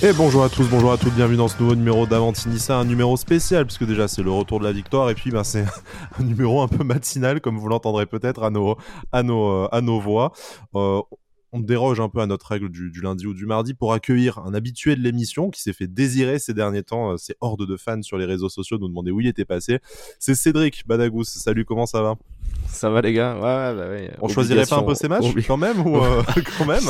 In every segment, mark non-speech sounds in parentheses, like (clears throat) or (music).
Et bonjour à tous, bonjour à toutes, bienvenue dans ce nouveau numéro d'Avantinissa, un numéro spécial puisque déjà c'est le retour de la victoire et puis ben, c'est (laughs) un numéro un peu matinal comme vous l'entendrez peut-être à nos, euh, voix. Euh, on déroge un peu à notre règle du, lundi ou du mardi pour accueillir un habitué de l'émission qui s'est fait désirer ces derniers temps, ces euh, hordes de fans sur les réseaux sociaux nous demandaient où il était passé. C'est Cédric Badagous. Salut, comment ça va? Ça va les gars? Ouais, bah ouais, On choisirait pas un peu ces matchs quand même ou euh, (laughs) quand même?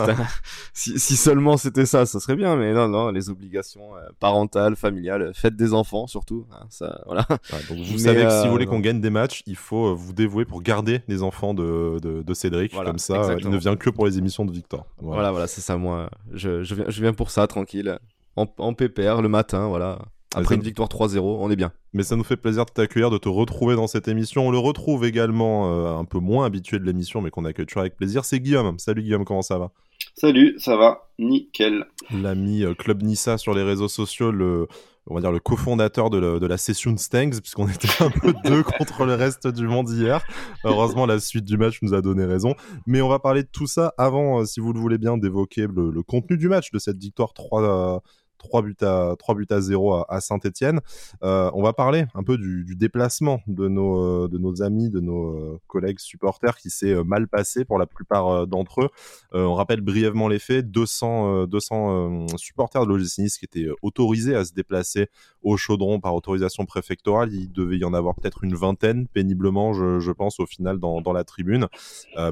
Si, si, seulement c'était ça, ça serait bien. Mais non, non, les obligations euh, parentales, familiales, faites des enfants surtout. Hein, ça, voilà. donc vous savez que si vous voulez euh, qu'on gagne des matchs, il faut vous dévouer pour garder les enfants de, de, de Cédric. comme ça, il ne vient que pour les émissions de Victor. Voilà, voilà, c'est ça. Moi, je, je, viens, je viens pour ça, tranquille, en, en PPR le matin, voilà. Après une victoire 3-0, on est bien. Mais ça nous fait plaisir de t'accueillir, de te retrouver dans cette émission. On le retrouve également euh, un peu moins habitué de l'émission, mais qu'on accueille toujours avec plaisir. C'est Guillaume. Salut Guillaume, comment ça va? Salut, ça va, nickel. L'ami euh, Club Nissa sur les réseaux sociaux, le, on va dire le cofondateur de, de, la session Stangs, puisqu'on (laughs) était un peu deux contre le reste du monde hier. Heureusement, la suite du match nous a donné raison. Mais on va parler de tout ça avant, euh, si vous le voulez bien, d'évoquer le, le, contenu du match, de cette victoire 3, 3 buts à 3 buts à 0 à, Saint-Étienne. Euh, on va parler un peu du, déplacement de nos euh, de nos amis, de nos euh, collègues supporters qui s'est mal passé pour la plupart d'entre eux. on rappelle brièvement les faits 200 200 supporters de l'OGC qui étaient autorisés à se déplacer au Chaudron par autorisation préfectorale. Il devait y en avoir peut-être une vingtaine péniblement, je, pense au final dans, dans la tribune.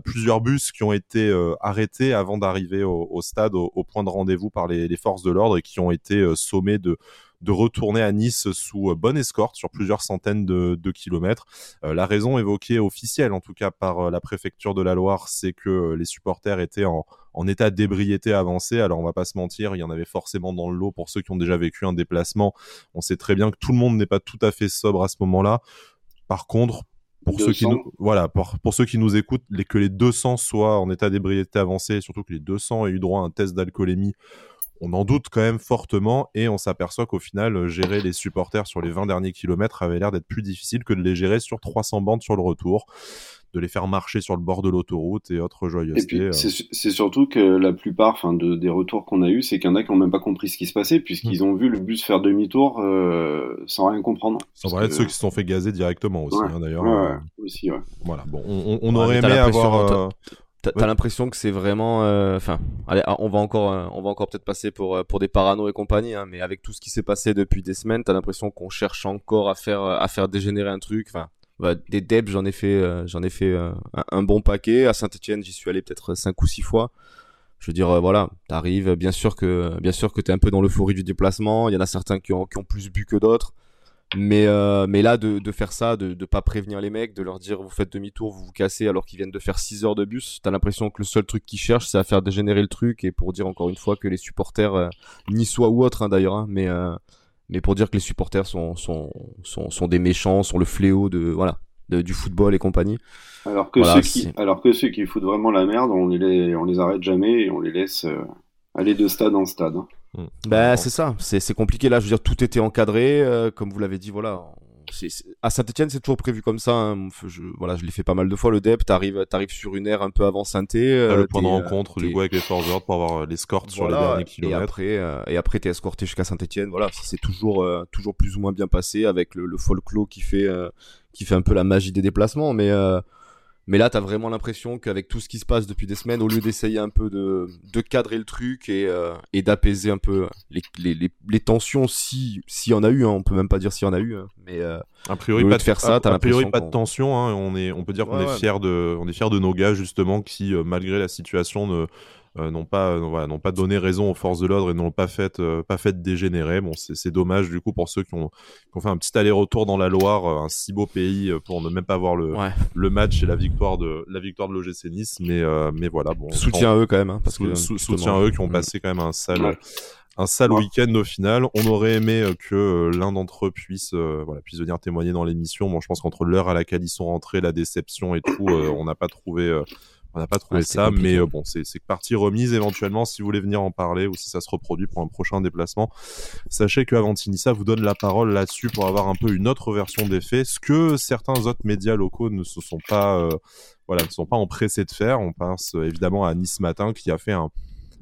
plusieurs bus qui ont été arrêtés avant d'arriver au, stade au, point de rendez-vous par les, les forces de l'ordre et qui ont été euh, sommé de de retourner à Nice sous euh, bonne escorte sur plusieurs centaines de, kilomètres. Euh, la raison évoquée officielle, en tout cas par la préfecture de la Loire, c'est que les supporters étaient en, en état d'ébriété avancé. Alors on va pas se mentir, il y en avait forcément dans le lot pour ceux qui ont déjà vécu un déplacement. On sait très bien que tout le monde n'est pas tout à fait sobre à ce moment-là. Par contre, pour ceux qui nous, voilà, pour, pour, ceux qui nous écoutent, les, que les 200 soient en état d'ébriété avancé, surtout que les 200 aient eu droit à un test d'alcoolémie on en doute quand même fortement et on s'aperçoit qu'au final, euh, gérer les supporters sur les 20 derniers kilomètres avait l'air d'être plus difficile que de les gérer sur 300 bandes sur le retour, de les faire marcher sur le bord de l'autoroute et autres joyeusetés. Euh. c'est surtout que la plupart de, des retours qu'on a eu, c'est qu'il y en a qui n'ont même pas compris ce qui se passait puisqu'ils hmm. ont vu le bus faire demi-tour euh, sans rien comprendre. Sans parler de ceux qui se sont fait gazer directement aussi, hein, d'ailleurs. Ouais, aussi, Voilà, bon, on, aurait aimé avoir... T'as l'impression que c'est vraiment, euh, enfin, allez, ah, on va encore, euh, on va encore peut-être passer pour euh, pour des parano et compagnie, hein, mais avec tout ce qui s'est passé depuis des semaines, t'as l'impression qu'on cherche encore à faire à faire dégénérer un truc. Enfin, bah, des debs, j'en ai fait, j'en ai fait un, bon paquet. À Saint-Etienne, j'y suis allé peut-être cinq ou six fois. Je veux dire, voilà, t'arrives, bien sûr que, bien sûr que t'es un peu dans l'euphorie du déplacement. Il y en a certains qui ont qui ont plus bu que d'autres. Mais, euh, mais là, de, de, faire ça, de ne pas prévenir les mecs, de leur dire vous faites demi-tour, vous vous cassez alors qu'ils viennent de faire 6 heures de bus, t'as l'impression que le seul truc qu'ils cherchent, c'est à faire dégénérer le truc et pour dire encore une fois que les supporters, euh, ni soit ou autre hein, d'ailleurs, hein, mais, euh, mais pour dire que les supporters sont, sont, sont, sont, des méchants, sont le fléau de, voilà, de, du football et compagnie. Alors que, ceux qui, alors que ceux qui foutent vraiment la merde, on les, on les arrête jamais et on les laisse aller de stade en stade. Hein. Bah, c'est ça, c'est compliqué là. Je veux dire, tout était encadré, euh, comme vous l'avez dit. Voilà, à Saint-Etienne, c'est toujours prévu comme ça. Hein. Je, voilà, je l'ai fait pas mal de fois. Le DEP, t'arrives, arrives sur une aire un peu avant saint euh, le point de rencontre, du coup, avec les forces pour avoir euh, l'escorte sur les derniers kilomètres. Et après, euh, et après, t'es escorté jusqu'à Saint-Etienne. Voilà, c'est toujours, toujours plus ou moins bien passé avec le, le folklore qui fait, qui fait un peu la magie des déplacements. Mais mais là, tu as vraiment l'impression qu'avec tout ce qui se passe depuis des semaines, au lieu d'essayer un peu de, de cadrer le truc et, euh, et d'apaiser un peu les, les, les, tensions, si s'il y en a eu, hein, on peut même pas dire s'il y en a eu, hein, mais euh, a priori pas de faire ça, a, a priori pas de tension. Hein, on est, on peut dire qu'on est fier de, on est fier de nos gars justement qui, euh, malgré la situation, ne n'ont pas, euh, voilà, n'ont pas donné raison aux forces de l'ordre et n'ont pas fait, euh, pas fait dégénérer. Bon, c'est dommage du coup pour ceux qui ont, qui ont fait un petit aller-retour dans la Loire, un si beau pays pour ne même pas voir le, le match et la victoire de la victoire de l'OGC Nice. Mais, mais voilà, bon. Soutien à eux quand même, hein, parce que soutien à eux qui ont mm. passé quand même un sale. un sale week-end au final. On aurait aimé que l'un d'entre eux puisse, voilà, puisse venir témoigner dans l'émission. Bon, je pense qu'entre l'heure à laquelle ils sont rentrés, la déception et tout, on n'a pas trouvé on n'a pas trouvé ça, mais euh, bon, c'est partie remise éventuellement si vous voulez venir en parler ou si ça se reproduit pour un prochain déplacement. Sachez que Avantinissa vous donne la parole là-dessus pour avoir un peu une autre version des faits, ce que certains autres médias locaux ne se sont pas, euh, voilà, ne sont pas empressés de faire. On pense euh, évidemment à Nice Matin qui a fait un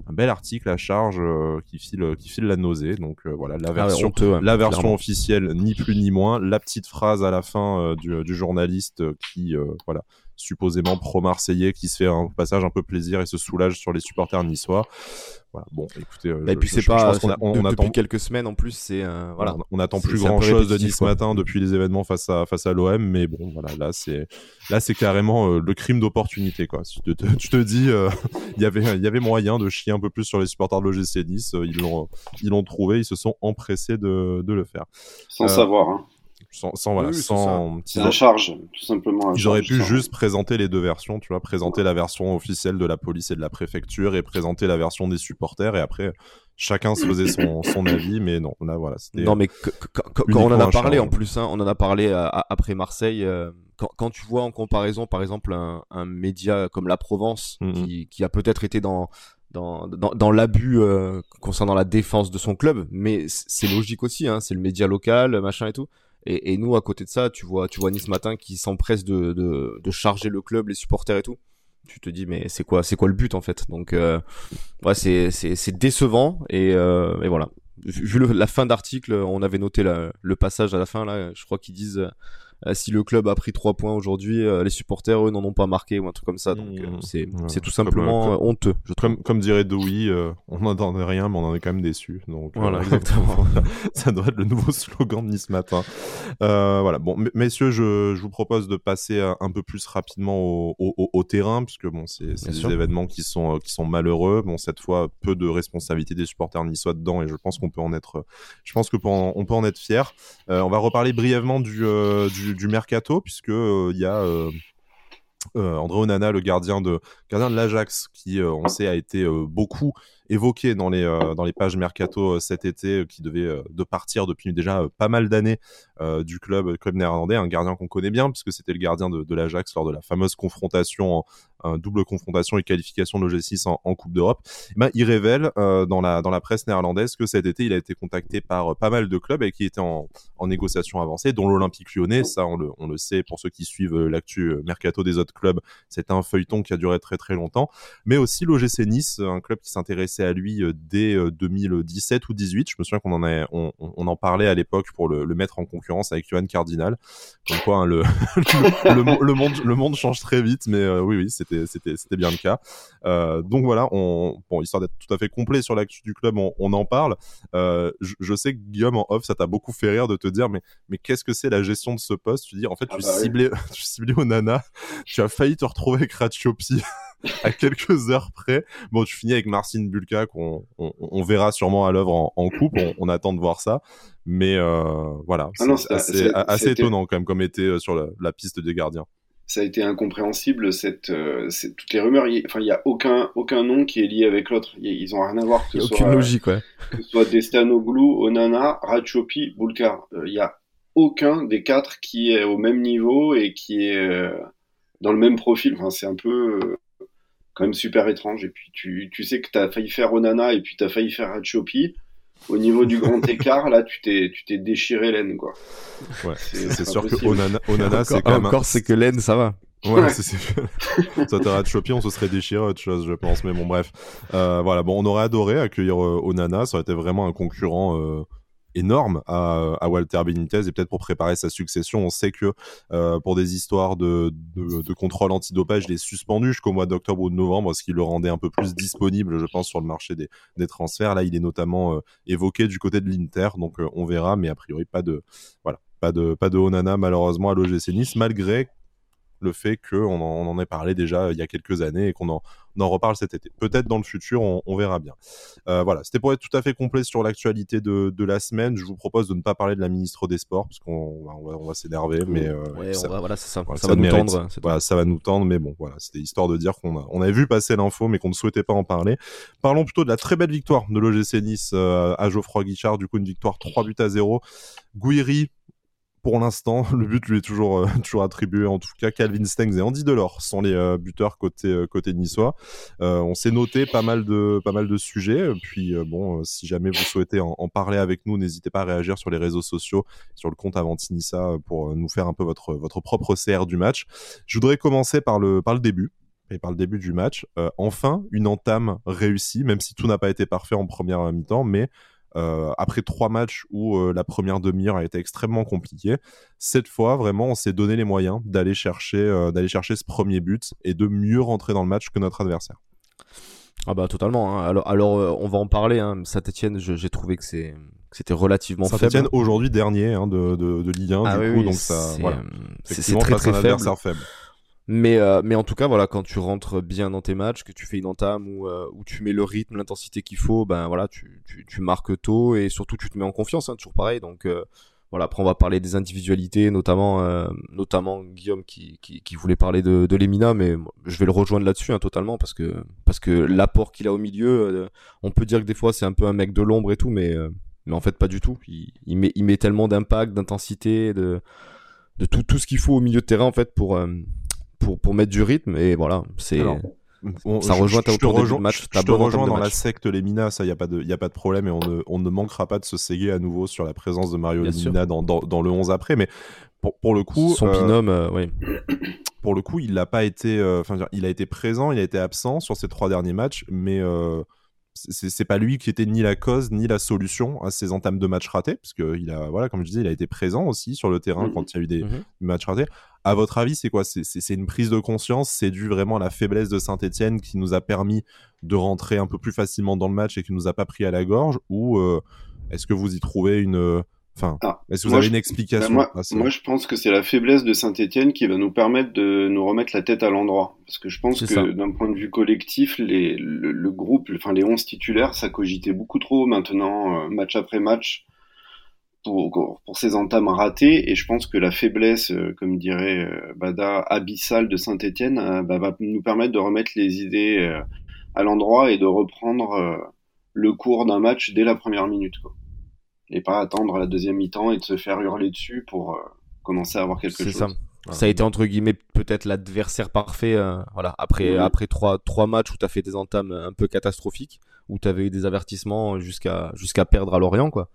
un bel article à charge qui file qui file la nausée. Donc voilà, la Ah version honteux, ouais, la version clairement. officielle, ni plus ni moins. La petite phrase à la fin euh, du, du journaliste qui, voilà, supposément pro-marseillais, qui se fait un passage un peu plaisir et se soulage sur les supporters niçois. Voilà. Bon, écoutez, euh, Et je- puis je- c'est je pas a- on, de- on attend depuis quelques semaines en plus c'est euh, voilà. on, on attend plus grand chose de Nice quoi. matin depuis les événements face à face à l'OM, mais bon, voilà, là c'est là c'est carrément euh, le crime d'opportunité quoi. Tu te, tu te dis, euh, (laughs) il y avait il y avait moyen de chier un peu plus sur les supporters de l'OGC Nice, euh, ils l'ont ils l'ont trouvé, ils se sont empressés de, de le faire, Sans Euh, savoir. Hein. Sans, sans voilà, Oui, oui, c'est sans C'est la charge, tout simplement. charge, pu ça. juste présenter les deux versions, tu vois, présenter la version officielle de la police et de la préfecture et présenter la version des supporters et après chacun se faisait son, (coughs) son avis, mais non, là voilà, c'était Non mais que- que- que- quand on en a parlé en plus hein, on en a parlé euh, à- après Marseille euh, quand, quand tu vois en comparaison par exemple un, un média comme la Provence Mhm. qui, qui a peut-être été dans dans, dans, dans l'abus euh, concernant la défense de son club mais c'est logique aussi hein, c'est le média local machin et tout et, et nous à côté de ça tu vois tu vois Nice matin qui s'empresse de, de, de charger le club les supporters et tout. Tu te dis mais c'est quoi c'est quoi le but en fait? Donc euh, ouais c'est c'est c'est décevant et, euh, et voilà. Vu la fin d'article on avait noté le passage à la fin là je crois qu'ils disent si le club a pris trois points aujourd'hui euh, les supporters eux n'en ont pas marqué ou un truc comme ça donc euh, Mmh. c'est tout simplement euh, euh, honteux je Comme, comme dirait Dewey, euh, on n'entendait rien, mais on en est quand même déçu. Donc, euh, Voilà, (laughs) exactement. ça doit être le nouveau (laughs) slogan de Nice Matin. Euh, voilà. Bon, messieurs, je, je vous propose de passer un, peu plus rapidement au, au- au- au terrain, puisque bon, c'est des sûr. événements qui sont, euh, qui sont malheureux. Bon, cette fois, peu de responsabilité des supporters niçois dedans, et je pense qu'on peut en être, je pense que on peut en être fier. Euh, on va reparler brièvement du, euh, du, du mercato, puisque euh, il y a euh, euh, André Onana, le gardien de, gardien de l'Ajax, qui, euh, on sait, a été beaucoup évoqué dans les, dans les pages mercato cet été, qui devait de partir depuis déjà pas mal d'années du club, club néerlandais, un gardien qu'on connaît bien, puisque c'était le gardien de, l'Ajax lors de la fameuse confrontation, en double confrontation et qualification de l'OG6 en, Coupe d'Europe. Eh Ben, il révèle euh, dans, la, dans la presse néerlandaise que cet été, il a été contacté par euh, pas mal de clubs avec qui étaient en, négociation avancée, dont l'Olympique lyonnais, ça on le, on le sait pour ceux qui suivent euh, l'actu euh, mercato des autres clubs, c'était un feuilleton qui a duré très très longtemps, mais aussi l'OGC Nice, un club qui s'intéressait à lui euh, dès euh, 2017 ou 18, je me souviens qu'on en, on en parlait à l'époque pour le, le mettre en concurrence avec Johan Cardinal, comme quoi hein, le, (laughs) le, le mo- le monde, le monde change très vite, mais euh, oui oui c'était c'était c'était bien le cas. Euh, donc voilà, on, bon, histoire d'être tout à fait complet sur l'actu du club, on, on en parle. Euh, je, je sais que Guillaume en off, ça t'a beaucoup fait rire de te dire, mais, mais qu'est-ce que c'est la gestion de ce poste? Tu dis, en fait, Ah tu, bah oui. ciblais, (laughs) tu ciblais au nana, tu as failli te retrouver avec Ratiopi à quelques heures près. Bon, tu finis avec Marcin Bulka, qu'on on, on verra sûrement à l'œuvre en, en coupe, on, on attend de voir ça. Mais euh, voilà, Ah c'est assez, assez étonnant quand même comme était euh, sur la, la piste des gardiens. ça a été incompréhensible cette, euh, c'est- toutes les rumeurs. Il, enfin, il y a aucun aucun nom qui est lié avec l'autre. Il- Ils ont rien à voir que ce aucune soit logique ouais que ce soit Destanoglou, Onana, Ratchopi, Boulkar. Euh, Il y a aucun des quatre qui est au même niveau et qui est euh, dans le même profil. Enfin, c'est un peu euh, quand même super étrange. Et puis tu, tu sais que tu as failli faire Onana et puis tu as failli faire Ratchopi. Au niveau du grand (laughs) écart, là, tu t'es tu t'es déchiré l'aine quoi. Ouais, C'est- sûr que. Onana, Onana c'est quand même. un- encore c'est que laine ça va Ouais, Ouais. c'est ça (laughs) t'aurait on se serait déchiré autre chose, je pense. Mais bon, bref. Euh, voilà, bon, on aurait adoré accueillir euh, Onana. Ça aurait été vraiment un concurrent euh, énorme à, Walter Benitez et peut-être pour préparer sa succession. On sait que euh, pour des histoires de, de, contrôle antidopage, il est suspendu jusqu'au mois d'octobre ou de novembre, ce qui le rendait un peu plus disponible, je pense, sur le marché des, des transferts. Là, il est notamment euh, évoqué du côté de l'Inter, donc euh, on verra, mais a priori pas de voilà, pas de pas de Onana malheureusement à l'OGC Nice, malgré le fait qu'on en, on en ait parlé déjà il y a quelques années et qu'on en, on en reparle cet été. Peut-être dans le futur, on, on verra bien. Euh, voilà, c'était pour être tout à fait complet sur l'actualité de, de la semaine. Je vous propose de ne pas parler de la ministre des Sports parce qu'on va- on s'énerver, mais euh, ouais ça, va, voilà ça voilà, ça, ça va nous tendre voilà, ça va nous tendre, mais bon, voilà, c'était histoire de dire qu'on a, on avait vu passer l'info, mais qu'on ne souhaitait pas en parler. Parlons plutôt de la très belle victoire de l'OGC Nice euh, à Geoffroy Guichard, du coup une victoire 3 buts à 0. Gouiri, pour l'instant, (laughs) le but lui est toujours, euh, toujours attribué. En tout cas, Calvin Stengs et Andy Delors sont les euh, buteurs côté, euh, côté niçois. Euh, on s'est noté pas mal de, pas mal de sujets. Puis, bon, si jamais vous souhaitez en, parler avec nous, n'hésitez pas à réagir sur les réseaux sociaux, sur le compte Avantinissa, euh, pour nous faire un peu votre, votre propre CR du match. Je voudrais commencer par le, par le début. et par le début du match. enfin, une entame réussie, même si tout n'a pas été parfait en première mi-temps, mais euh, après trois matchs où euh, la première demi-heure a été extrêmement compliquée, cette fois vraiment on s'est donné les moyens d'aller chercher, euh, d'aller chercher ce premier but et de mieux rentrer dans le match que notre adversaire. Ah bah totalement. Hein. Alors, alors on va en parler. Hein. Saint-Etienne, j'ai trouvé que c'est c'était relativement Saint Saint-Etienne aujourd'hui dernier hein, de, de, de, Ligue 1 ah du coup, donc ça voilà. C'est très très faible. faible. Mais, euh, mais en tout cas, voilà, quand tu rentres bien dans tes matchs, que tu fais une entame ou euh, où tu mets le rythme, l'intensité qu'il faut, ben voilà, tu, tu, marques tôt et surtout tu te mets en confiance, hein, toujours pareil. Donc euh, voilà, après on va parler des individualités, notamment notamment Guillaume qui, qui, qui, voulait parler de, de Lemina, mais je vais le rejoindre là-dessus hein, totalement parce que parce que l'apport qu'il a au milieu, on peut dire que des fois c'est un peu un mec de l'ombre et tout, mais mais en fait pas du tout. Il, il met il met tellement d'impact, d'intensité, de de tout tout ce qu'il faut au milieu de terrain en fait pour pour, pour mettre du rythme et voilà, c'est ça rejoint je, te rejoins, match. Je te rejoins dans la secte Lemina, ça y a pas de y a pas de problème et on ne, on ne manquera pas de se séguer à nouveau sur la présence de Mario Lemina dans, dans, dans, le 11 après mais pour, pour le coup son binôme euh, oui. (coughs) Pour le coup, il n'a pas été euh, enfin il a été présent, il a été absent sur ces trois derniers matchs mais euh, c'est pas lui qui était ni la cause ni la solution à ces entames de matchs ratés parce que il a voilà comme je disais il a été présent aussi sur le terrain mmh. quand il y a eu des mmh. matchs ratés à votre avis c'est quoi? C'est une prise de conscience? C'est dû vraiment à la faiblesse de Saint-Etienne qui nous a permis de rentrer un peu plus facilement dans le match et qui nous a pas pris à la gorge? Ou euh, est-ce que vous y trouvez une Enfin, ah, est-ce que vous avez une explication bah, moi, je pense que c'est la faiblesse de Saint-Etienne qui va nous permettre de nous remettre la tête à l'endroit. Parce que je pense que d'un point de vue collectif, les, le, groupe, enfin les 11 titulaires, ça cogitait beaucoup trop. Maintenant, euh, match après match, pour, pour ces entames ratées. Et je pense que la faiblesse, euh, comme dirait euh, Bada, abyssale de Saint-Etienne, bah, va nous permettre de remettre les idées à l'endroit et de reprendre le cours d'un match dès la première minute. Quoi et pas attendre la deuxième mi-temps et de se faire hurler dessus pour euh, commencer à avoir quelque chose. C'est ça. Ça a été entre guillemets peut-être l'adversaire parfait. Euh, voilà. Après, après trois, trois matchs où tu as fait des entames un peu catastrophiques, où tu avais eu des avertissements jusqu'à jusqu'à perdre à Lorient, quoi.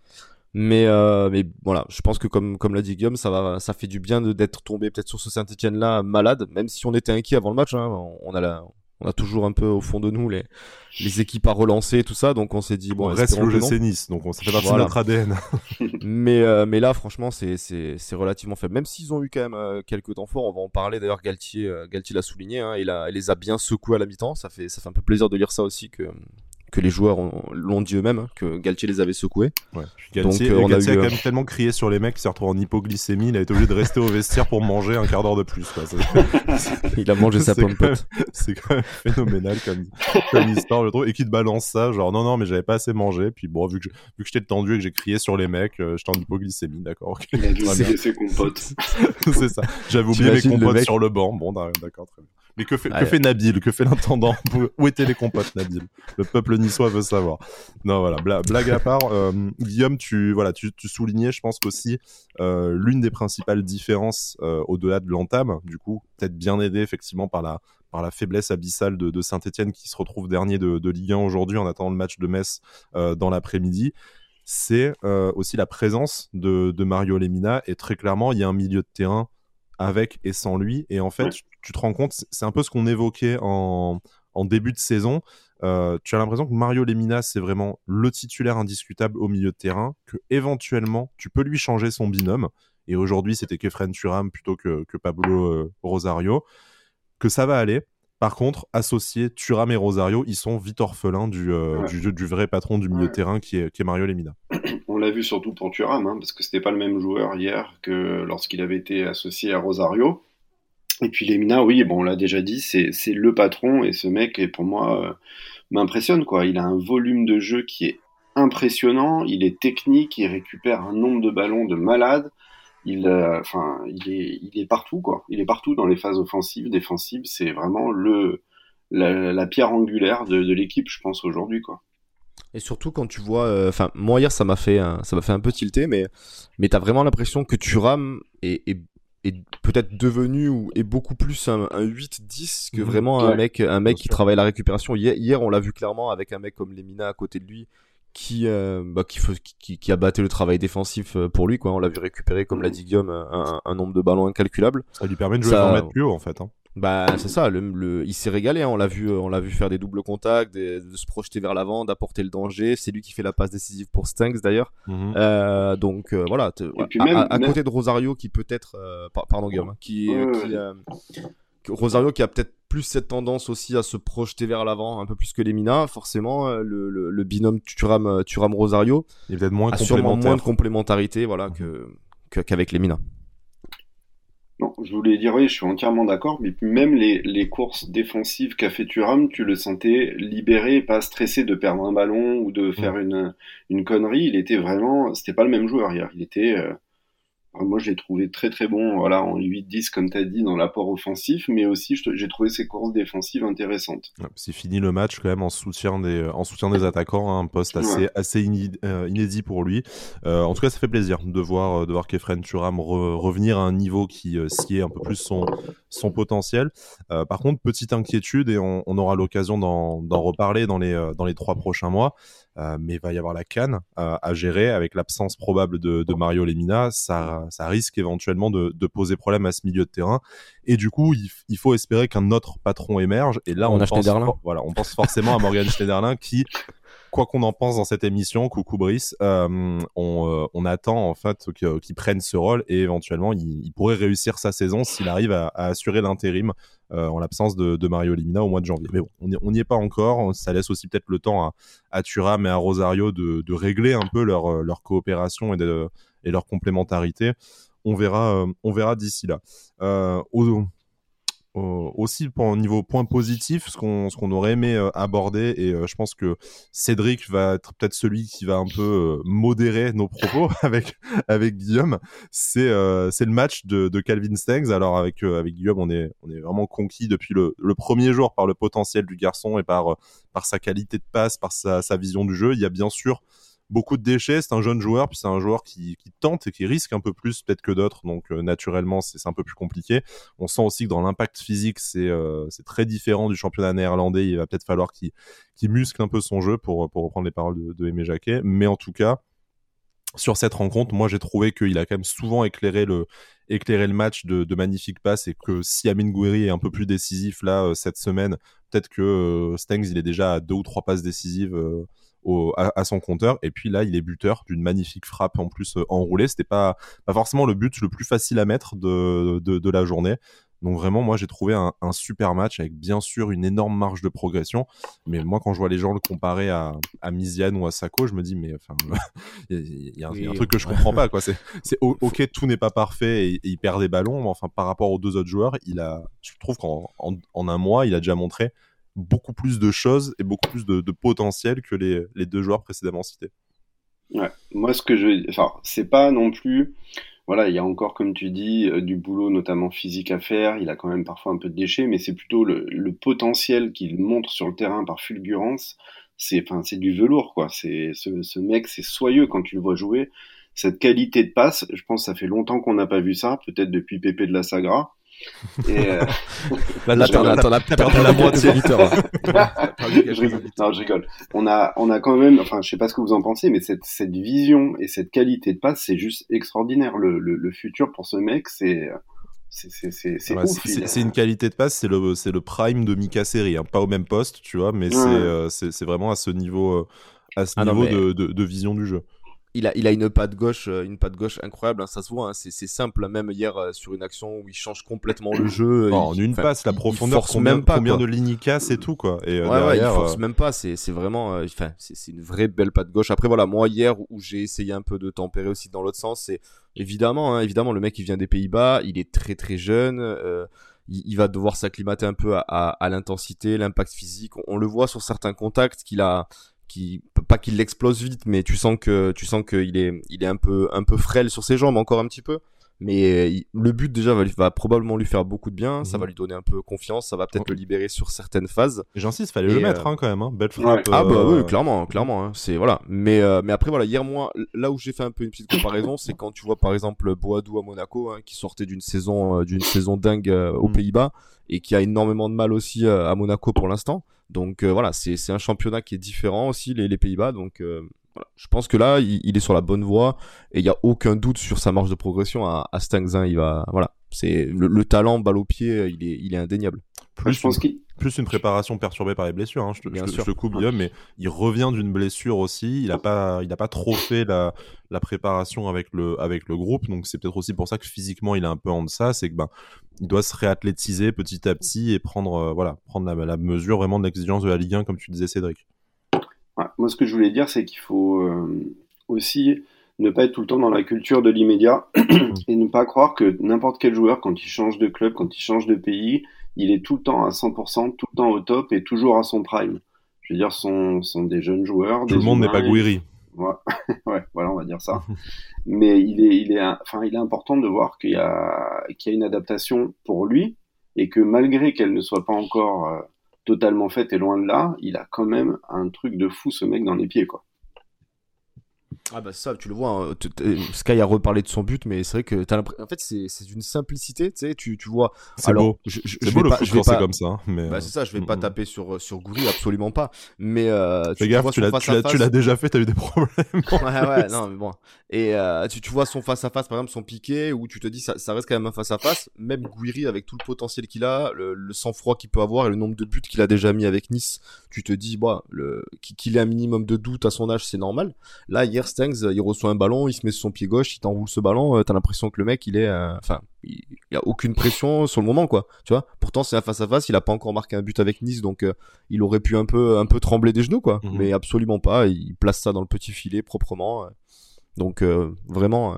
Mais, euh, mais voilà, je pense que comme, comme l'a dit Guillaume, ça, va, ça fait du bien d'être tombé peut-être sur ce Saint-Etienne là malade, même si on était inquiet avant le match. Hein, on, a la, on a toujours un peu au fond de nous les, les équipes à relancer tout ça. Donc on s'est dit bon on reste le GC Nice donc on ça fait partie de notre ADN (laughs) mais euh, mais là franchement c'est relativement faible. Même s'ils ont eu quand même euh, quelques temps forts on va en parler. D'ailleurs Galtier Galtier l'a souligné hein, il a il les a bien secoués à la mi-temps. Ça fait ça fait un peu plaisir de lire ça aussi que que les joueurs l'ont dit eux-mêmes, hein, que Galtier les avait secoués. Ouais. Galtier, Donc, on Galtier a, eu... a, quand même tellement crié sur les mecs qu'il s'est retrouvé en hypoglycémie, il a été obligé de rester au vestiaire pour manger un quart d'heure de plus. Quoi. (laughs) il a mangé sa pomme pote. C'est quand même phénoménal comme, comme histoire, je trouve. Et qui te balance ça, genre non, non, mais j'avais pas assez mangé. Puis bon, vu que, vu que j'étais tendu et que j'ai crié sur les mecs, euh, j'étais en hypoglycémie, d'accord. Okay. Il a dû ses compotes. (laughs) C'est ça. J'avais oublié mes compotes sur le banc. Bon, d'accord, très bien. Mais que fait, que fait Nabil? Que fait l'intendant? (laughs) Où étaient les compotes, Nabil? Le peuple niçois veut savoir. Non, voilà, blague à part. Euh, Guillaume, tu, voilà, tu, tu soulignais, je pense qu'aussi, euh, l'une des principales différences euh, au-delà de l'entame, du coup, peut-être bien aidé effectivement par la, par la faiblesse abyssale de, de Saint-Etienne qui se retrouve dernier de, de Ligue 1 aujourd'hui en attendant le match de Metz euh, dans l'après-midi c'est euh, aussi la présence de, de Mario Lemina et très clairement il y a un milieu de terrain avec et sans lui. Et en fait, tu, te rends compte, c'est un peu ce qu'on évoquait en, en, début de saison. Euh, tu as l'impression que Mario Lemina, c'est vraiment le titulaire indiscutable au milieu de terrain, que éventuellement, tu peux lui changer son binôme. Et aujourd'hui, c'était Kefren Turam plutôt que, que Pablo euh, Rosario. Que ça va aller. Par contre, associés Turam et Rosario, ils sont vite orphelins du, euh, du, du, vrai patron du milieu de terrain qui est, qui est Mario Lemina. On l'a vu surtout pour Turam, hein, parce que c'était pas le même joueur hier que lorsqu'il avait été associé à Rosario. Et puis Lemina, oui, bon, on l'a déjà dit, c'est le patron, et ce mec, pour moi, euh, m'impressionne, quoi. Il a un volume de jeu qui est impressionnant, il est technique, il récupère un nombre de ballons de malade il, euh, il est, il est partout quoi. Il est partout dans les phases offensives, défensives. C'est vraiment le la, pierre angulaire de, l'équipe, je pense aujourd'hui quoi. Et surtout quand tu vois, euh, enfin moi hier ça m'a fait un, fait un peu tilter, mais mais t'as vraiment l'impression que tu rames et, et, peut-être devenu ou est beaucoup plus un, 8-10 que mhm. vraiment un mec un mec qui travaille la récupération. Hier, hier on l'a vu clairement avec un mec comme Lemina à côté de lui qui, euh, bah, qui, qui, qui, a battu le travail défensif euh, pour lui. Quoi. On l'a vu récupérer, comme l'a dit Guillaume, un, un, nombre de ballons incalculable. Ça lui permet de jouer ça... 20 mètres plus haut, en fait. Hein. Bah c'est ça, le, il s'est régalé, hein. on l'a vu, on l'a vu faire des doubles contacts, de se projeter vers l'avant, d'apporter le danger. C'est lui qui fait la passe décisive pour Stanks d'ailleurs. Mhm. euh, donc euh, voilà, à, côté de Rosario qui peut-être, euh, pardon Guillaume, hein, qui, euh, Rosario qui a peut-être plus cette tendance aussi à se projeter vers l'avant, un peu plus que les Mina, forcément le, le, binôme Turam, Turam Rosario, il est peut-être moins a sûrement moins de complémentarité, voilà, que qu'avec les Mina. Non, je voulais dire, oui, je suis entièrement d'accord, mais même les, les courses défensives qu'a fait Thuram, tu le sentais libéré, pas stressé de perdre un ballon ou de faire une, une connerie. Il était vraiment, c'était pas le même joueur hier. Il était, euh, moi, je l'ai trouvé très très bon voilà, en 8-10, comme tu as dit, dans l'apport offensif, mais aussi j'ai trouvé ses courses défensives intéressantes. c'est fini le match quand même en soutien des, en soutien des attaquants, hein, un poste assez, assez euh, inédit pour lui. Euh, en tout cas, ça fait plaisir de voir, de voir Kefren Turam revenir à un niveau qui euh, sied un peu plus son, son potentiel. par contre, petite inquiétude, et on, on aura l'occasion d'en reparler dans les, dans les trois prochains mois. Euh, mais il va y avoir la canne euh, à gérer avec l'absence probable de, Mario Lemina. Ça, ça risque éventuellement de, poser problème à ce milieu de terrain. Et du coup, il, faut espérer qu'un autre patron émerge. Et là, on, pense, voilà, on pense forcément à Morgan Schneiderlin qui quoi qu'on en pense dans cette émission, coucou Brice, euh, on, attend en fait qu'il prenne ce rôle et éventuellement il, pourrait réussir sa saison s'il arrive à assurer l'intérim euh, en l'absence de, Mario Limina au mois de janvier. Mais bon, on n'y est pas encore. Ça laisse aussi peut-être le temps à, à Thuram et à Rosario de, régler un peu leur, euh, coopération et, leur complémentarité. On verra, euh, verra d'ici là. Euh, aussi pour niveau point positif, ce qu'on qu'on aurait aimé euh, aborder et euh, je pense que Cédric va être peut-être celui qui va un peu euh, modérer nos propos (laughs) avec avec Guillaume. C'est le match de, Calvin Stengs. Alors avec avec Guillaume, on est on est vraiment conquis depuis le, le premier jour par le potentiel du garçon et par par sa qualité de passe, par sa vision du jeu. Il y a bien sûr beaucoup de déchets. C'est un jeune joueur, puis c'est un joueur qui, tente et qui risque un peu plus peut-être que d'autres. Donc euh, naturellement, c'est un peu plus compliqué. On sent aussi que dans l'impact physique, c'est euh, très différent du championnat néerlandais. Il va peut-être falloir qu'il muscle un peu son jeu pour, reprendre les paroles de, de Aimé Jacquet. Mais en tout cas, sur cette rencontre, moi j'ai trouvé qu'il a quand même souvent éclairé le, match de, de magnifiques passes et que si Amin Gouiri est un peu plus décisif là euh, cette semaine, peut-être que Stengs il est déjà à deux ou trois passes décisives à, son compteur. Et puis là, il est buteur d'une magnifique frappe en plus euh, enroulée. C'était pas, pas forcément le but le plus facile à mettre de, de, la journée. Donc vraiment, moi, j'ai trouvé un, super match avec bien sûr une énorme marge de progression. Mais moi, quand je vois les gens le comparer à, à Miziane ou à Sako, je me dis, mais enfin, (laughs) il y, a, un, truc que je comprends pas. quoi. C'est ok, tout n'est pas parfait et, il perd des ballons, mais enfin, par rapport aux deux autres joueurs, il a, je trouve qu'en en, un mois, il a déjà montré beaucoup plus de choses et beaucoup plus de, potentiel que les, deux joueurs précédemment cités. Ouais. Moi, ce que je. Enfin, c'est pas non plus. Voilà, il y a encore, comme tu dis, euh, du boulot, notamment physique à faire. Il a quand même parfois un peu de déchets, mais c'est plutôt le, potentiel qu'il montre sur le terrain par fulgurance. C'est enfin, du velours, quoi. C'est ce, mec, c'est soyeux quand tu le vois jouer. Cette qualité de passe, je pense ça fait longtemps qu'on n'a pas vu ça, peut-être depuis Pépé de la Sagra. Et euh... (laughs) Là, t'en as perdu la moitié (laughs) Non, je rigole. On a, on a quand même, enfin, je sais pas ce que vous en pensez, mais cette, cette vision et cette qualité de passe, c'est juste extraordinaire. Le, le, le, futur pour ce mec, c'est. C'est ouais, une qualité de passe, c'est le, le prime de Mika Seri, hein. pas au même poste, tu vois, mais euh, c'est vraiment à ce niveau, euh, à ce ah niveau de, de, de vision du jeu il a, il a une patte gauche, euh, une patte gauche incroyable. Hein, ça se voit. Hein, c'est, simple. Même hier euh, sur une action où il change complètement le jeu. en une passe, la profondeur, il combien, même pas, combien de lignes casse et tout quoi. Et euh, ouais, il force même pas. C'est, c'est vraiment, enfin, c'est, une vraie belle patte gauche. Après voilà, moi hier où j'ai essayé un peu de tempérer aussi dans l'autre sens, c'est évidemment, hein, évidemment, le mec il vient des Pays-Bas, il est très très jeune. il, va devoir s'acclimater un peu à, à, à l'intensité, l'impact physique. On, on, le voit sur certains contacts qu'il a, qui pas qu'il l'explose vite, mais tu sens que tu sens qu'il est il est un peu un peu frêle sur ses jambes encore un petit peu. Mais le but déjà va, va, probablement lui faire beaucoup de bien, ça mhm. va lui donner un peu confiance, ça va peut-être le libérer sur certaines phases. J'insiste, fallait le mettre euh, hein, quand même, hein. belle frappe. Ah bah oui, euh, clairement, clairement. Hein. C'est voilà. Mais euh, mais après voilà, hier moi, là où j'ai fait un peu une petite comparaison, c'est quand tu vois par exemple Boadou à Monaco, hein, qui sortait d'une saison d'une saison dingue aux mhm. Pays-Bas et qui a énormément de mal aussi à Monaco pour l'instant. Donc voilà, c'est c'est un championnat qui est différent aussi les, les Pays-Bas, donc je pense que là, il, est sur la bonne voie et il n'y a aucun doute sur sa marge de progression à, à Stangs. il va, voilà, c'est le, talent balle au pied, il est, il est indéniable. Plus, je pense une, plus une préparation perturbée par les blessures. Hein. Je, te, je, je coupe Guillaume, mais il revient d'une blessure aussi. Il n'a pas, il a pas trop fait la, la préparation avec le, avec le groupe. Donc c'est peut-être aussi pour ça que physiquement il est un peu en deçà. C'est que ben, il doit se réathlétiser petit à petit et prendre, euh, voilà, prendre la, mesure vraiment de l'exigence de la Ligue 1, comme tu disais, Cédric. Moi, ce que je voulais dire, c'est qu'il faut euh, aussi ne pas être tout le temps dans la culture de l'immédiat (clears throat) et ne pas croire que n'importe quel joueur, quand il change de club, quand il change de pays, il est tout le temps à 100%, tout le temps au top et toujours à son prime. Je veux dire, sont, sont des jeunes joueurs. Tout le monde n'est pas Guiri. (laughs) Ouais, voilà, on va dire ça. Mais il est, il est, enfin, il est important de voir qu'il y a, qu'il y a une adaptation pour lui et que malgré qu'elle ne soit pas encore euh, totalement faite et loin de là, il a quand même un truc de fou ce mec dans les pieds, quoi. Ah bah ça, tu le vois, hein, Sky a reparlé de son but, mais c'est vrai que t'as l'impression... En fait, c'est d'une simplicité, tu sais, tu, tu vois... C'est beau, je, je, je beau le pas, je vais pas... comme ça, hein, mais... Bah c'est ça, je vais pas mm, mm. taper sur, sur Goury, absolument pas, mais... Euh, tu, gaffe, tu, tu l'as déjà fait, t'as eu des (laughs) problèmes. ouais, ouais, non, mais bon. Et euh, tu, tu vois son face-à-face, par exemple, son piqué, où tu te dis, ça, ça reste quand même un face-à-face, même Gouiri, avec tout le potentiel qu'il a, le, le sang-froid qu'il peut avoir et le nombre de buts qu'il a déjà mis avec Nice, tu te dis, bah, qu'il ait un minimum de doute à son âge, c'est normal. Là, hier, Stengs, il reçoit un ballon, il se met sur son pied gauche, il t'enroule ce ballon, euh, t'as l'impression que le mec, il est, euh, enfin, il, a aucune pression sur le moment, quoi. Tu vois? Pourtant, c'est un face à face, il a pas encore marqué un but avec Nice, donc euh, il aurait pu un peu, un peu trembler des genoux, quoi. Mhm. Mais absolument pas. Il place ça dans le petit filet proprement. donc vraiment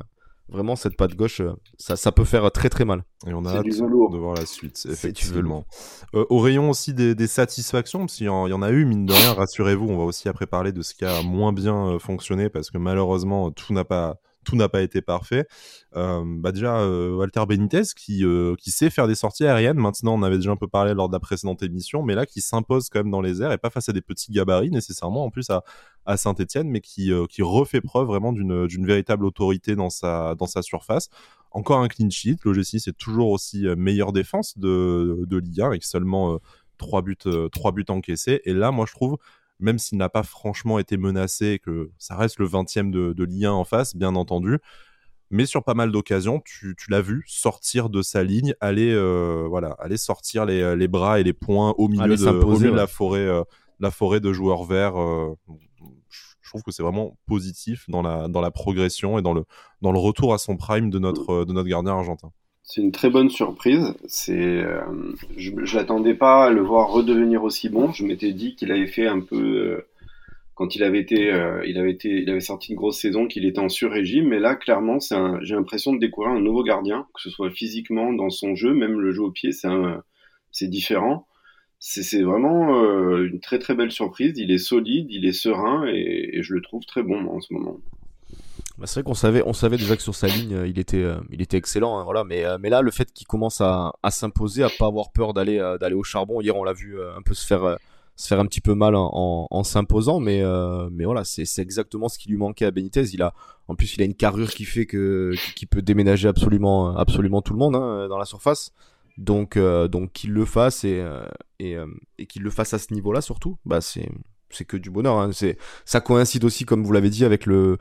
Vraiment, cette patte gauche, euh, ça, ça peut faire très très mal. Et on a hâte de voir la suite, effectivement. Euh, au rayon aussi des, des satisfactions, parce qu'il y, en a eu, mine de rien, rassurez-vous, on va aussi après parler de ce qui a moins bien euh, fonctionné, parce que malheureusement, tout n'a pas tout n'a pas été parfait. Euh, bah déjà, euh, Walter Benitez qui, euh, qui sait faire des sorties aériennes. Maintenant, on avait déjà un peu parlé lors de la précédente émission, mais là, qui s'impose quand même dans les airs et pas face à des petits gabarits nécessairement, en plus à, à Saint-Etienne, mais qui, qui refait preuve vraiment d'une véritable autorité dans sa, dans sa surface. Encore un clean sheet. L'OGC, c'est toujours aussi meilleure défense de, de Ligue 1 avec seulement 3 buts, 3 buts encaissés. Et là, moi, je trouve même s'il n'a pas franchement été menacé, que ça reste le 20e de, de Ligue en face, bien entendu. Mais sur pas mal d'occasions, tu, l'as vu sortir de sa ligne, aller, euh, voilà, aller sortir les, bras et les poings au milieu, de, la, forêt, euh, la forêt de joueurs verts. Euh, je trouve que c'est vraiment positif dans la, dans la progression et dans le, dans le retour à son prime de notre, de notre gardien argentin. C'est une très bonne surprise. C'est, euh, je, je l'attendais pas à le voir redevenir aussi bon. Je m'étais dit qu'il avait fait un peu euh, quand il avait été, euh, il avait été, il avait sorti une grosse saison, qu'il était en sur-régime. Mais là, clairement, c'est j'ai l'impression de découvrir un nouveau gardien, que ce soit physiquement dans son jeu, même le jeu au pied, c'est c'est différent. C'est vraiment une très très belle surprise. Il est solide, il est serein et, et je le trouve très bon en ce moment. Bah, c'est vrai qu'on savait, on savait déjà que sur sa ligne, euh, il était, euh, il était excellent, hein, voilà. Mais, euh, mais là, le fait qu'il commence à, s'imposer, à pas avoir peur d'aller, d'aller au charbon. Hier, on l'a vu un peu se faire, se faire un petit peu mal en, s'imposant, mais, mais voilà, c'est, c'est exactement ce qui lui manquait à Benitez. Il a, en plus, il a une carrure qui fait que, qui peut déménager absolument, absolument tout le monde hein, dans la surface. Donc, donc qu'il le fasse et, et, et qu'il le fasse à ce niveau-là surtout, bah c'est, c'est que du bonheur. Hein. C'est, ça coïncide aussi, comme vous l'avez dit, avec le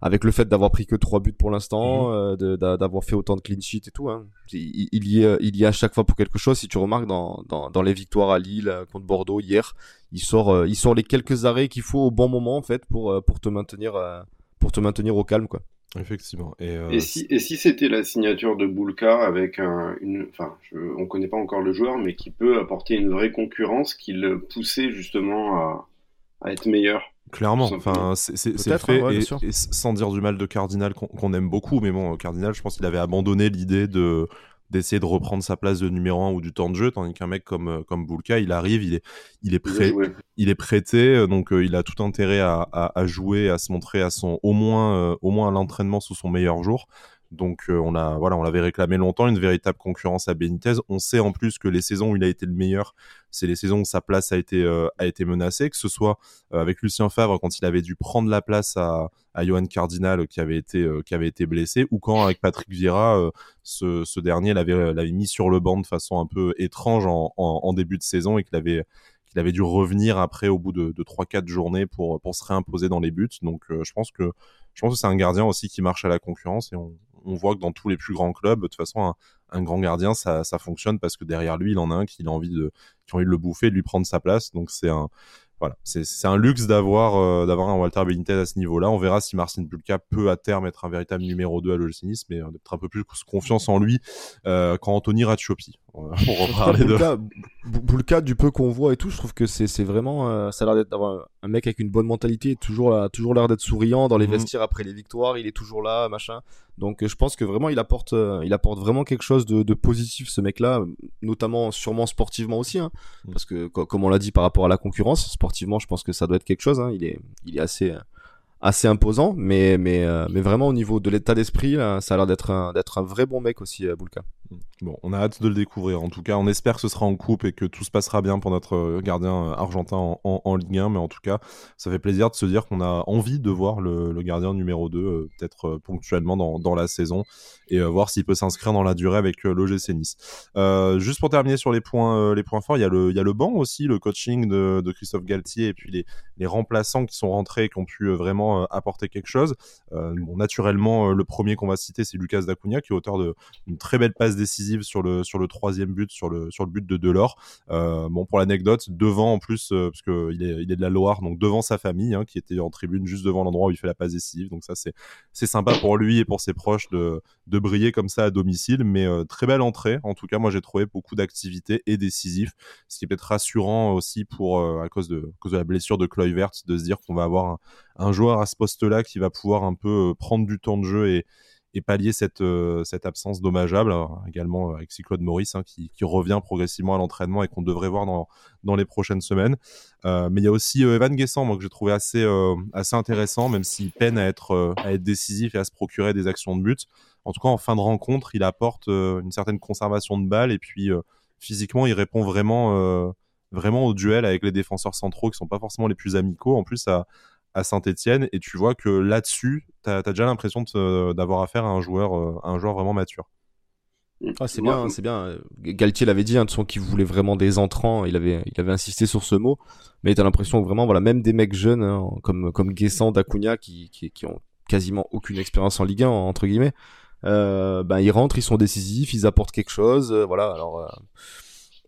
avec le fait d'avoir pris que trois buts pour l'instant, mhm. euh, d'avoir fait autant de clean sheet et tout. Hein. Il, y a, il y a à chaque fois pour quelque chose. Si tu remarques dans, dans, dans les victoires à Lille euh, contre Bordeaux hier, il sort, euh, il sort les quelques arrêts qu'il faut au bon moment en fait pour pour te maintenir pour te maintenir au calme quoi. Effectivement. Et, et si, et si c'était la signature de Boulka avec un, une, enfin, je, on connaît pas encore le joueur, mais qui peut apporter une vraie concurrence, qui le poussait justement à, à être meilleur? Clairement, enfin, c'est fait, hein, et, sans dire du mal de Cardinal qu'on aime beaucoup, mais bon, Cardinal, je pense qu'il avait abandonné l'idée de d'essayer de reprendre sa place de numéro 1 ou du temps de jeu, tandis qu'un mec comme, euh, comme Bulka, il arrive, il est, il est, prêt, il est prêté, euh, donc euh, il a tout intérêt à, à, jouer, à se montrer à son, au moins, au moins à l'entraînement sous son meilleur jour. Donc euh, on a voilà, on l'avait réclamé longtemps une véritable concurrence à Benitez. On sait en plus que les saisons où il a été le meilleur, c'est les saisons où sa place a été euh, a été menacée, que ce soit euh, avec Lucien Favre quand il avait dû prendre la place à à Johan Cardinal qui avait été qui avait été blessé ou quand avec Patrick Vieira ce, ce dernier l'avait l'avait mis sur le banc de façon un peu étrange en, début de saison et qu'il avait avait dû revenir après au bout de, de 3-4 journées pour, pour se réimposer dans les buts. Donc je pense que je pense que c'est un gardien aussi qui marche à la concurrence et on, on voit que dans tous les plus grands clubs, de toute façon, un, grand gardien, ça, ça, fonctionne parce que derrière lui, il en a un qui a envie de, qui a envie de le bouffer, de lui prendre sa place. Donc c'est un, voilà, c'est un luxe d'avoir euh, d'avoir un Walter Benitez à ce niveau-là. On verra si Marcin Bulka peut à terme être un véritable numéro 2 à Nice, mais d'être un peu plus confiance en lui euh, quand Anthony Ratchopi. (laughs) On reparler de Bulka, du peu qu'on voit et tout, je trouve que c'est vraiment euh, ça a l'air d'être d'avoir un mec avec une bonne mentalité, toujours toujours l'air d'être souriant dans les mhm. vestiaires après les victoires, il est toujours là, machin. Donc je pense que vraiment il apporte il apporte vraiment quelque chose de, de positif ce mec-là, notamment sûrement sportivement aussi, hein, mhm. parce que comme on l'a dit par rapport à la concurrence sportivement, je pense que ça doit être quelque chose. Hein. Il est, il est assez, assez imposant, mais, mais, euh, mais vraiment au niveau de l'état d'esprit, ça a l'air d'être un, d'être un vrai bon mec aussi, euh, Boulka. Bon, on a hâte de le découvrir. En tout cas, on espère que ce sera en coupe et que tout se passera bien pour notre euh, gardien argentin en, Ligue 1. Mais en tout cas, ça fait plaisir de se dire qu'on a envie de voir le, gardien numéro 2, peut-être ponctuellement dans, la saison, et voir s'il peut s'inscrire dans la durée avec l'OGC Nice. juste pour terminer sur les points, forts, il y, a le, banc aussi, le coaching de, Christophe Galtier et puis les, remplaçants qui sont rentrés et qui ont pu vraiment euh, apporter quelque chose. Euh, bon, naturellement, euh, le premier qu'on va citer, c'est Lucas Dacunha, qui est auteur d'une très belle passe décisive sur le, sur le troisième but, sur le, sur le but de Delors. bon, pour l'anecdote, devant en plus, parce qu'il est, il est de la Loire, donc devant sa famille, hein, qui était en tribune juste devant l'endroit où il fait la passe décisive. Donc ça, c'est, c'est sympa pour lui et pour ses proches de, de briller comme ça à domicile. Mais très belle entrée. En tout cas, moi, j'ai trouvé beaucoup d'activité et décisif, ce qui peut être rassurant aussi pour, à, cause de, cause de la blessure de Kluivert, de se dire qu'on va avoir un, un joueur à ce poste-là qui va pouvoir un peu euh, prendre du temps de jeu et, et pallier cette, euh, cette absence dommageable. également euh, avec Cyclone Maurice hein, qui, revient progressivement à l'entraînement et qu'on devrait voir dans, dans les prochaines semaines. Euh, mais il y a aussi Evan Guessant, que j'ai trouvé assez, assez intéressant, même s'il peine à être, à être décisif et à se procurer des actions de but. En tout cas, en fin de rencontre, il apporte une certaine conservation de balles et puis physiquement, il répond vraiment, vraiment au duel avec les défenseurs centraux qui sont pas forcément les plus amicaux. En plus, à, à Saint-Etienne et tu vois que là-dessus, tu as, déjà l'impression d'avoir affaire à un joueur, euh, un joueur vraiment mature. Ah, c'est bien, c'est bien. Galtier l'avait dit, hein, de son qu'il voulait vraiment des entrants. Il avait, il avait insisté sur ce mot. Mais tu as l'impression que vraiment, voilà, même des mecs jeunes, hein, comme, comme Guessant, Dacunia, qui, qui, qui, ont quasiment aucune expérience en Ligue 1, entre guillemets, euh, ben, ils rentrent, ils sont décisifs, ils apportent quelque chose. Euh, voilà, alors, euh,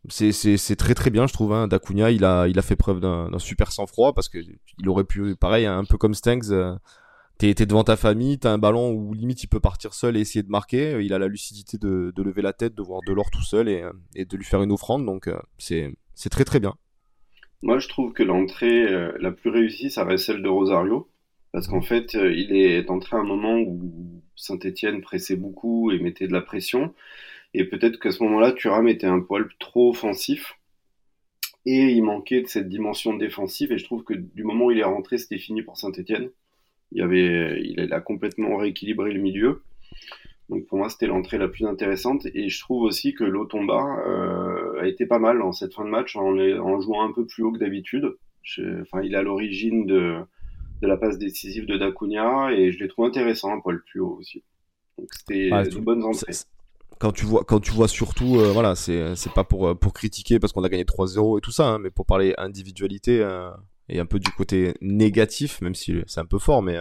c'est très très bien, je trouve. Hein. Dacunia, il a, il a fait preuve d'un super sang-froid parce que il aurait pu, pareil, un peu comme Stengs, euh, t'es devant ta famille, t'as un ballon où limite il peut partir seul et essayer de marquer. Il a la lucidité de, de lever la tête, de voir Delors tout seul et, et de lui faire une offrande. Donc euh, c'est très très bien. Moi, je trouve que l'entrée euh, la plus réussie, ça reste celle de Rosario. Parce qu'en fait, il est entré à un moment où Saint-Etienne pressait beaucoup et mettait de la pression. Et peut-être qu'à ce moment-là, Thuram était un poil trop offensif. Et il manquait de cette dimension défensive. Et je trouve que du moment où il est rentré, c'était fini pour Saint-Etienne. Il, avait, il a complètement rééquilibré le milieu. Donc pour moi, c'était l'entrée la plus intéressante. Et je trouve aussi que Lotomba euh, a été pas mal en cette fin de match en, en jouant un peu plus haut que d'habitude. Enfin, il est à l'origine de, de la passe décisive de Dacunia et je l'ai trouvé intéressant un poil plus haut aussi. Donc c'était de bonnes entrées quand tu vois quand tu vois surtout euh, voilà c'est c'est pas pour euh, pour critiquer parce qu'on a gagné 3-0 et tout ça hein, mais pour parler individualité euh, et un peu du côté négatif même si c'est un peu fort mais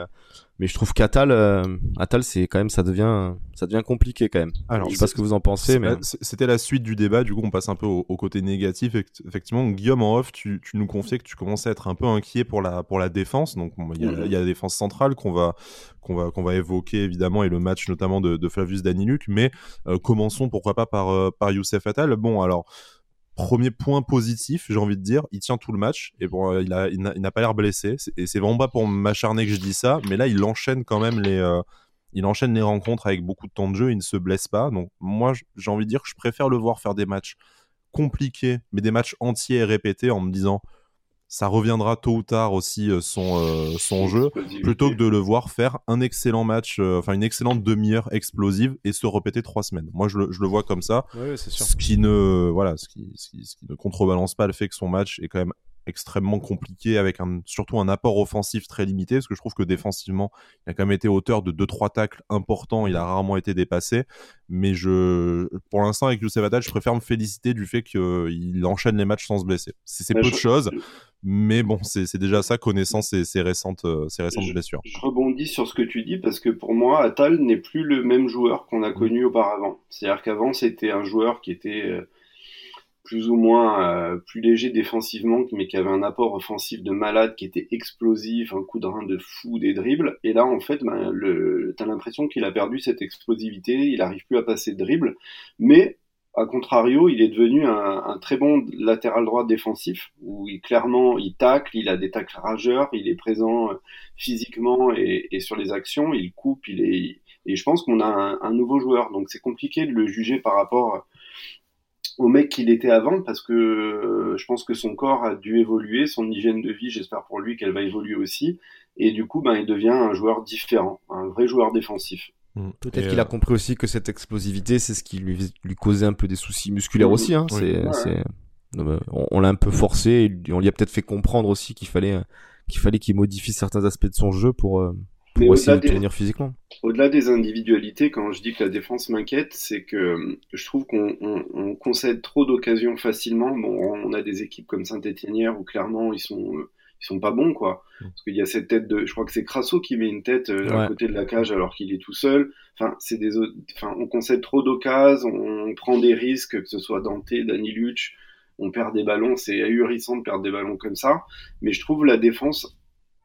mais je trouve qu'Atal, euh, Atal, c'est quand même, ça devient, ça devient compliqué quand même. Alors, je sais pas ce que vous en pensez, mais c'était la suite du débat. Du coup, on passe un peu au, côté négatif. Effectivement, Guillaume en off, tu, tu, nous confiais que tu commençais à être un peu inquiet pour la pour la défense. Donc, il y, a, mm-hmm. y, a la défense centrale qu'on va qu'on va qu'on va évoquer évidemment et le match notamment de, de Flavius Daniluk. Mais euh, commençons pourquoi pas par euh, par Youssef Atal. Bon, alors premier point positif, j'ai envie de dire, il tient tout le match et bon, euh, il n'a pas l'air blessé. Et c'est vraiment pas pour m'acharner que je dis ça, mais là, il enchaîne quand même les, euh, il enchaîne les rencontres avec beaucoup de temps de jeu. Il ne se blesse pas. Donc moi, j'ai envie de dire que je préfère le voir faire des matchs compliqués, mais des matchs entiers et répétés en me disant ça reviendra tôt ou tard aussi euh, son, euh, son jeu, plutôt que de le voir faire un excellent match, euh, enfin une excellente demi-heure explosive et se répéter trois semaines. Moi, je le, je le vois comme ça. Oui, sûr. Ce qui ne, voilà, ce qui, ce qui, ce qui ne contrebalance pas le fait que son match est quand même extrêmement compliqué avec un, surtout un apport offensif très limité parce que je trouve que défensivement il a quand même été auteur de deux trois tacles importants il a rarement été dépassé mais je pour l'instant avec Youssef Attal je préfère me féliciter du fait qu'il enchaîne les matchs sans se blesser c'est peu de choses Mais bon, c'est déjà ça, connaissant ses, récentes, ses récentes je, blessures. Je rebondis sur ce que tu dis parce que pour moi, Atal n'est plus le même joueur qu'on a connu auparavant. C'est-à-dire qu'avant, c'était un joueur qui était plus ou moins euh, plus léger défensivement, mais qui avait un apport offensif de malade, qui était explosif, un coup de rein de fou, des dribbles. Et là, en fait, ben, t'as l'impression qu'il a perdu cette explosivité, il n'arrive plus à passer de dribble. Mais, à contrario, il est devenu un, un, très bon latéral droit défensif, où il, clairement, il tacle, il a des tacles rageurs, il est présent euh, physiquement et, et sur les actions, il coupe, il est... Et je pense qu'on a un, un nouveau joueur, donc c'est compliqué de le juger par rapport au mec qu'il était avant parce que euh, je pense que son corps a dû évoluer, son hygiène de vie, j'espère pour lui qu'elle va évoluer aussi. Et du coup, ben, il devient un joueur différent, un vrai joueur défensif. Mm. Peut-être qu'il a euh, compris aussi que cette explosivité, c'est ce qui lui, lui causait un peu des soucis musculaires aussi. Hein. On, l'a un peu forcé, et on lui a peut-être fait comprendre aussi qu'il fallait qu'il fallait qu'il modifie certains aspects de son jeu pour, euh, pour essayer de tenir physiquement. Au-delà des individualités, quand je dis que la défense m'inquiète, c'est que je trouve qu'on concède trop d'occasions facilement. Bon, on a des équipes comme Saint-Étienne où clairement ils sont ils sont pas bons quoi. Mm. Parce qu'il y a cette tête de, je crois que c'est Crasso qui met une tête euh, à côté de la cage alors qu'il est tout seul. Enfin, c'est des, enfin, on concède trop d'occasions, on prend des risques, que ce soit Dante, Dani Luch, on perd des ballons, c'est ahurissant de perdre des ballons comme ça. Mais je trouve la défense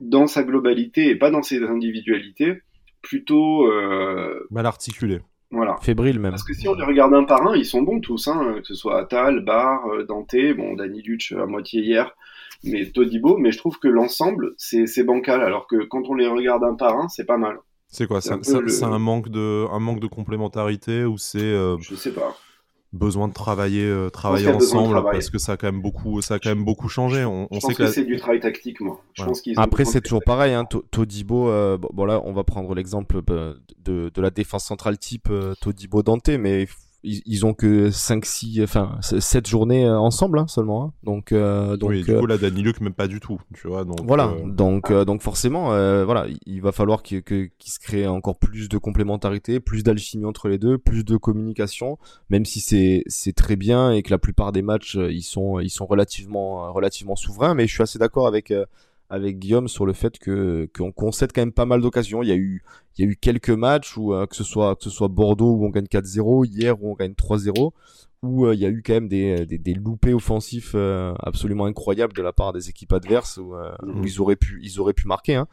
dans sa globalité et pas dans ses individualités, plutôt euh, mal articulé. Voilà. Fébrile même. Parce que si on les regarde un par un, ils sont bons tous, hein, que ce soit Atal, Bar, euh, Dante, bon, Dani Luch à moitié hier, mais Todibo, mais je trouve que l'ensemble, c'est bancal, alors que quand on les regarde un par un, c'est pas mal. C'est quoi C'est un, manque de, un manque de complémentarité ou c'est. Euh, je sais pas besoin de travailler euh, travailler ensemble parce que ça a quand même beaucoup ça a quand même beaucoup changé. On, je sait pense que, c'est du travail tactique moi. Je pense après c'est toujours pareil hein, Todibo euh, bon là on va prendre l'exemple euh, de, de la défense centrale type Todibo Dante mais ils, ont que 5 6 enfin 7 journées euh, ensemble hein, seulement hein. donc euh, donc oui, du coup là Danny Luke même pas du tout tu vois donc voilà euh, donc donc forcément voilà il va falloir qu'il se crée encore plus de complémentarité plus d'alchimie entre les deux plus de communication même si c'est c'est très bien et que la plupart des matchs ils sont ils sont relativement relativement souverains mais je suis assez d'accord avec avec Guillaume sur le fait que qu'on concède quand même pas mal d'occasions. Il y a eu il y a eu quelques matchs où euh, que ce soit que ce soit Bordeaux où on gagne 4-0, hier où on gagne 3-0 où euh, il y a eu quand même des, des, des loupés offensifs euh, absolument incroyables de la part des équipes adverses où, où mhm. ils auraient pu ils auraient pu marquer hein.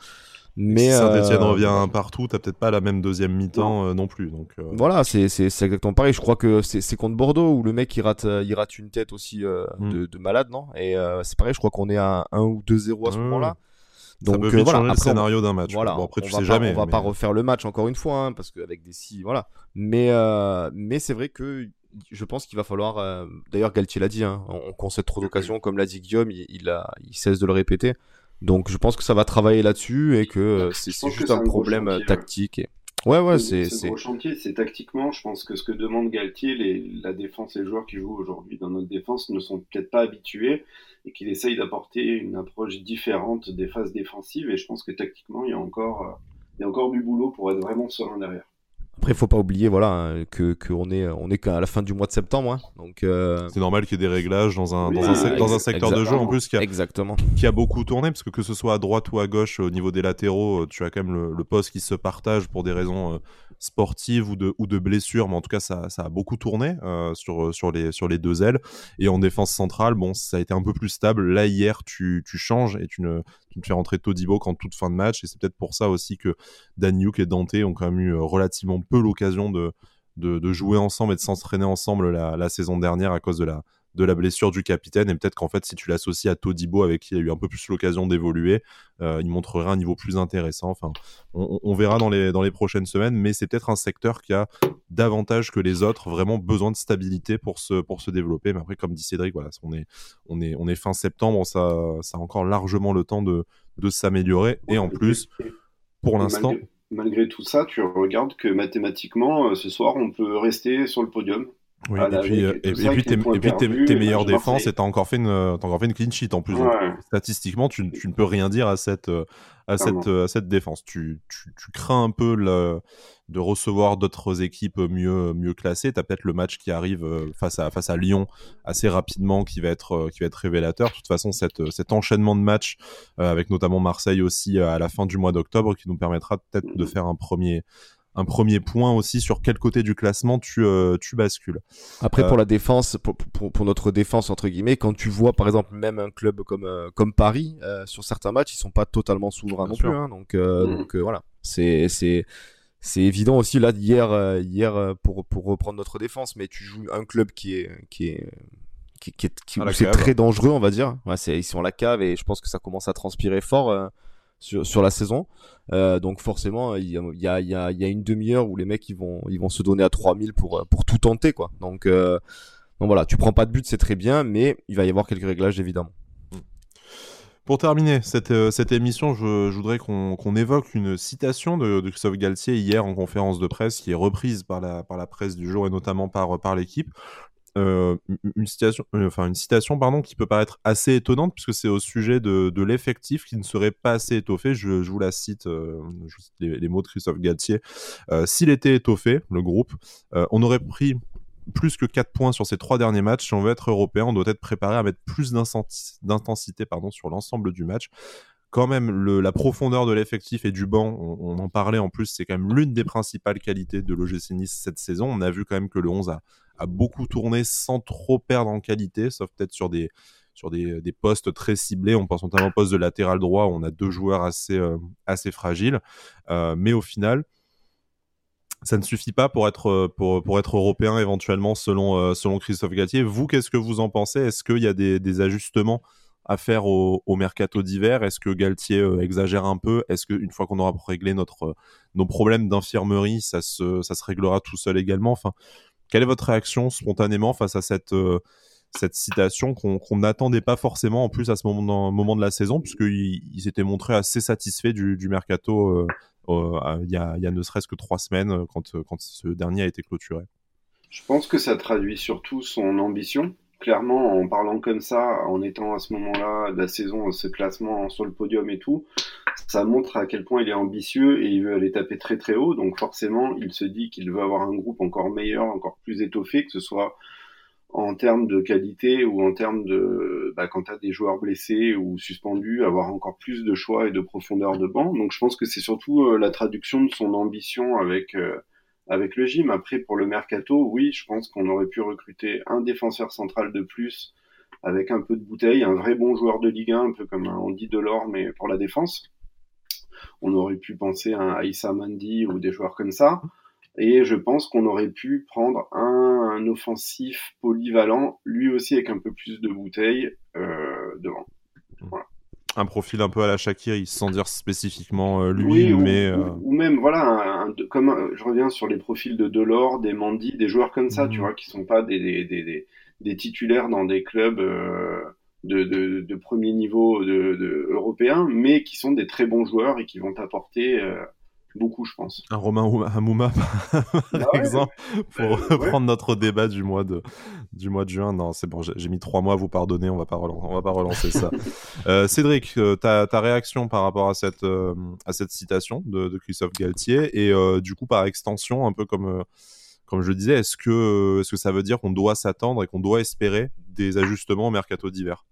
Mais si Saint-Etienne euh, revient partout, t'as peut-être pas la même deuxième mi-temps non. Euh, plus. Donc, euh. Voilà, c'est exactement pareil. Je crois que c'est contre Bordeaux où le mec il rate, il rate une tête aussi mm. de, de, malade, non? Et c'est pareil, je crois qu'on est à 1 ou 2-0 à ce moment-là. Donc ça peut vite voilà, changer le scénario d'un match. Voilà, bon, après tu sais jamais. On va pas refaire le match encore une fois, hein, parce qu'avec des si, voilà. Mais mais c'est vrai que je pense qu'il va falloir. D'ailleurs, Galtier l'a dit. Hein, on concède trop d'occasions, comme l'a dit Guillaume. Il, il, a, il cesse de le répéter. Donc je pense que ça va travailler là-dessus et que euh, c'est juste un problème euh, tactique. Et... Ouais, ouais, c'est. C'est gros chantier, c'est tactiquement. Je pense que ce que demande Galtier, les, la défense et les joueurs qui jouent aujourd'hui dans notre défense ne sont peut-être pas habitués et qu'il essaye d'apporter une approche différente des phases défensives. Et je pense que tactiquement, il y a encore, euh, il y a encore du boulot pour être vraiment serein derrière. Après, il faut pas oublier, voilà, hein, que qu'on est on est qu'à la fin du mois de septembre, hein. donc euh... c'est normal qu'il y ait des réglages dans un dans, un, dans un secteur de jeu en plus qui a exactement qui a beaucoup tourné parce que que ce soit à droite ou à gauche au niveau des latéraux, tu as quand même le, le poste qui se partage pour des raisons euh, sportive ou de, ou de blessure, mais en tout cas, ça, ça a beaucoup tourné euh, sur, sur, les, sur les deux ailes. Et en défense centrale, bon, ça a été un peu plus stable. Là, hier, tu, tu changes et tu ne, tu ne fais rentrer Todibo qu'en toute fin de match. Et c'est peut-être pour ça aussi que Daniuk et Dante ont quand même eu euh, relativement peu l'occasion de, jouer ensemble et de s'entraîner ensemble la saison dernière à cause de la, de la blessure du capitaine. Et peut-être qu'en fait, si tu l'associes à Todibo, avec qui il a eu un peu plus l'occasion d'évoluer, euh, il montrerait un niveau plus intéressant. Enfin, on, verra dans les, dans les prochaines semaines, mais c'est peut-être un secteur qui a davantage que les autres vraiment besoin de stabilité pour se, pour se développer. Mais après, comme dit Cédric, voilà, on est, on est, on est fin septembre, ça, ça a encore largement le temps de, de s'améliorer. Et en plus, pour l'instant. Malgré, tout ça, tu regardes que mathématiquement, euh, ce soir, on peut rester sur le podium. Oui, et puis, et, puis, tes, tes, meilleures défenses, et t'as encore, fait une, encore fait une clean sheet en plus. statistiquement, tu, tu, ne peux rien dire à cette, à cette, à cette défense. Tu, tu, tu crains un peu le, de recevoir d'autres équipes mieux mieux classées. T'as peut-être le match qui arrive face à face à Lyon assez rapidement qui va être qui va être révélateur. De toute façon, cette, cet enchaînement de matchs avec notamment Marseille aussi à la fin du mois d'octobre qui nous permettra peut-être de faire un premier un premier point aussi sur quel côté du classement tu, euh, tu bascules. Après, pour euh, la défense, pour, pour, notre défense, entre guillemets, quand tu vois par exemple même un club comme, euh, comme Paris, sur certains matchs, ils sont pas totalement souverains non plus. Hein, donc, mmh. donc voilà, c'est. c'est c'est évident aussi là hier hier pour pour reprendre notre défense mais tu joues un club qui est qui est qui, qui, qui c'est très dangereux on va dire ouais, c'est ils sont à la cave et je pense que ça commence à transpirer fort sur, sur la saison. Euh, donc forcément, il y a, y a, une demi-heure où les mecs ils vont, ils vont se donner à 3000 pour, pour tout tenter. quoi. Donc, euh, donc voilà, tu prends pas de but, c'est très bien, mais il va y avoir quelques réglages évidemment. Pour terminer cette, euh, cette émission, je, voudrais qu'on qu'on évoque une citation de, de, Christophe Galtier hier en conférence de presse qui est reprise par la, par la presse du jour et notamment par, par l'équipe. Euh, une citation, euh, enfin une citation pardon, qui peut paraître assez étonnante puisque c'est au sujet de, l'effectif qui ne serait pas assez étoffé. Je, je vous la cite, euh, les, les, mots de Christophe Galtier. S'il était étoffé, le groupe, on aurait pris plus que 4 points sur ces trois derniers matchs. Si on veut être européen, on doit être préparé à mettre plus d'intensité sur l'ensemble du match quand même la profondeur de l'effectif et du banc, on, on, en parlait en plus, c'est quand même l'une des principales qualités de l'OGC Nice cette saison. On a vu quand même que le 11 a, a beaucoup tourné sans trop perdre en qualité, sauf peut-être sur des sur des, des, postes très ciblés. On pense notamment au poste de latéral droit où on a deux joueurs assez, euh, assez fragiles. Euh, mais au final, ça ne suffit pas pour être, pour, pour être européen éventuellement selon, euh, selon Christophe Gatier. Vous, qu'est-ce que vous en pensez? Est-ce qu'il y a des, des, ajustements à faire au, au mercato d'hiver? Est-ce que Galtier euh, exagère un peu? Est-ce qu'une fois qu'on aura réglé notre, nos problèmes d'infirmerie, ça se, ça se réglera tout seul également? Enfin, quelle est votre réaction spontanément face à cette, euh, cette citation qu'on n'attendait pas forcément en plus à ce moment, moment de la saison, puisqu'il il, s'était montré assez satisfait du, du mercato euh, euh, il, y a, il y a ne serait-ce que trois semaines quand, quand ce dernier a été clôturé? Je pense que ça traduit surtout son ambition. Clairement, en parlant comme ça, en étant à ce moment-là de la saison, ce classement sur le podium et tout, ça montre à quel point il est ambitieux et il veut aller taper très très haut. Donc forcément, il se dit qu'il veut avoir un groupe encore meilleur, encore plus étoffé, que ce soit en termes de qualité ou en termes de bah, quand tu as des joueurs blessés ou suspendus, avoir encore plus de choix et de profondeur de banc. Donc je pense que c'est surtout euh, la traduction de son ambition avec euh, avec le gym. Après pour le mercato, oui, je pense qu'on aurait pu recruter un défenseur central de plus avec un peu de bouteille, un vrai bon joueur de Ligue 1, un peu comme un Andy Delors mais pour la défense. On aurait pu penser à un Aïssa Mandi ou des joueurs comme ça. Et je pense qu'on aurait pu prendre un, offensif polyvalent, lui aussi avec un peu plus de bouteille euh, devant. Un profil un peu à la Shakiri, sans dire spécifiquement euh, lui, mais. Euh, ou, même, voilà, comme je reviens sur les profils de Delors, des Mandy, des joueurs comme ça, tu mhm. vois, qui sont pas des, des, des, des titulaires dans des clubs de, de, de, premier niveau de, de, européen, mais qui sont des très bons joueurs et qui vont apporter euh, beaucoup, je pense. Un Romain Hamouma, (laughs) par ah exemple, pour reprendre notre débat du mois de, du mois de juin. Non, c'est bon, j'ai mis trois mois à vous pardonner, on va pas relancer, on va pas relancer ça. (laughs) euh, Cédric, euh, ta, ta réaction par rapport à cette, euh, à cette citation de, de Christophe Galtier et du coup, par extension, un peu comme comme je le disais, est-ce que, est-ce que ça veut dire qu'on doit s'attendre et qu'on doit espérer des ajustements au mercato d'hiver?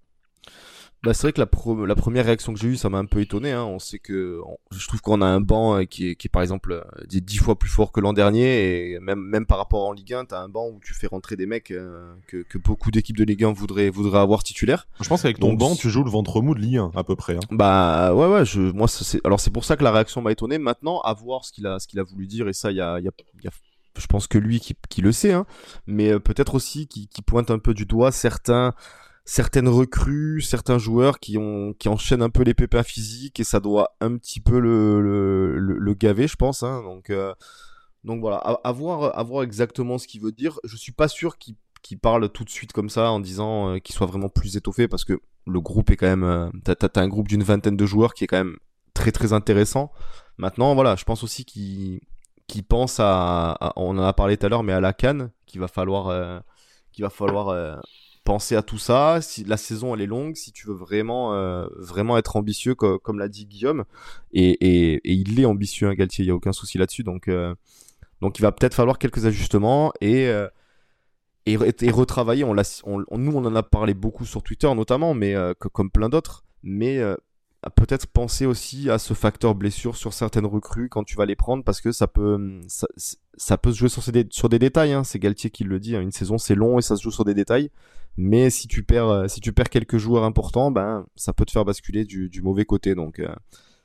Bah, c'est vrai que la, la première réaction que j'ai eue, ça m'a un peu étonné. Hein. On sait que je trouve qu'on a un banc euh, qui est, qui est par exemple euh, dix fois plus fort que l'an dernier, et même même par rapport en Ligue 1, t'as un banc où tu fais rentrer des mecs euh, que, que beaucoup d'équipes de Ligue 1 voudraient voudraient avoir titulaire. Je pense qu'avec ton banc, tu joues le ventre mou de Ligue 1 à peu près. Hein. Bah ouais ouais, je, moi c'est alors c'est pour ça que la réaction m'a étonné. Maintenant, à voir ce qu'il a ce qu'il a voulu dire et ça il y a, y, a, y a je pense que lui qui, qui le sait, hein, mais peut-être aussi qui, qui pointe un peu du doigt certains certaines recrues, certains joueurs qui ont qui enchaînent un peu les pépins physiques et ça doit un petit peu le gaver, je pense. Hein. Donc euh, donc voilà, à, à voir exactement ce qu'il veut dire. Je suis pas sûr qu'il parle tout de suite comme ça en disant euh, qu'il soit vraiment plus étoffé parce que le groupe est quand même euh, t'as as, un groupe d'une vingtaine de joueurs qui est quand même très très intéressant. Maintenant voilà, je pense aussi qu'il pense à, on en a parlé tout à l'heure mais à la canne qu'il va falloir euh, qu'il va falloir penser à tout ça. Si la saison elle est longue, si tu veux vraiment euh, vraiment être ambitieux, comme, l'a dit Guillaume, et, il est ambitieux, hein, Galtier, il y a aucun souci là-dessus. Donc euh, Donc il va peut-être falloir quelques ajustements et, euh, et, retravailler. Nous, on en a parlé beaucoup sur Twitter notamment, mais comme plein d'autres. Mais peut-être penser aussi à ce facteur blessure sur certaines recrues quand tu vas les prendre parce que ça peut, ça, peut se jouer sur, sur des détails. Hein. C'est Galtier qui le dit. Hein. Une saison, c'est long et ça se joue sur des détails. Mais si tu perds, si tu perds quelques joueurs importants, ben, ça peut te faire basculer du, mauvais côté. Donc,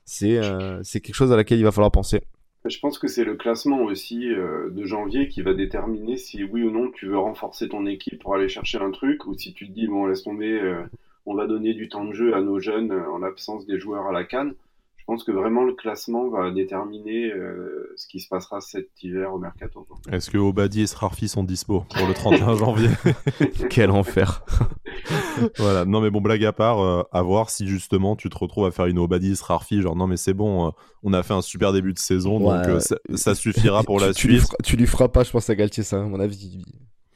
c'est c'est quelque chose à laquelle il va falloir penser. Je pense que c'est le classement aussi euh, de janvier qui va déterminer si oui ou non tu veux renforcer ton équipe pour aller chercher un truc ou si tu te dis bon laisse tomber, euh, on va donner du temps de jeu à nos jeunes euh, en l'absence des joueurs à la canne. Je pense que vraiment le classement va déterminer ce qui se passera cet hiver au mercato. Est-ce que Obadi et Srarfi sont dispo pour le 31 janvier (laughs) (laughs) Quel enfer (laughs) voilà. Non, mais bon, blague à part, euh, à voir si justement tu te retrouves à faire une Obadis Rarfi, genre non, mais c'est bon, euh, on a fait un super début de saison, donc euh, ça, suffira pour la suite. tu lui feras pas, je pense, à Galtier, ça, à mon avis.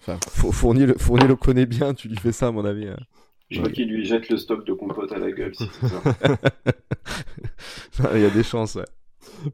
Enfin, Fournier le, Fournier le connaît bien, tu lui fais ça, à mon avis. Je vois qu'il lui jette le stock de compote à la gueule, si c'est (laughs) ça. Il y a des chances, ouais.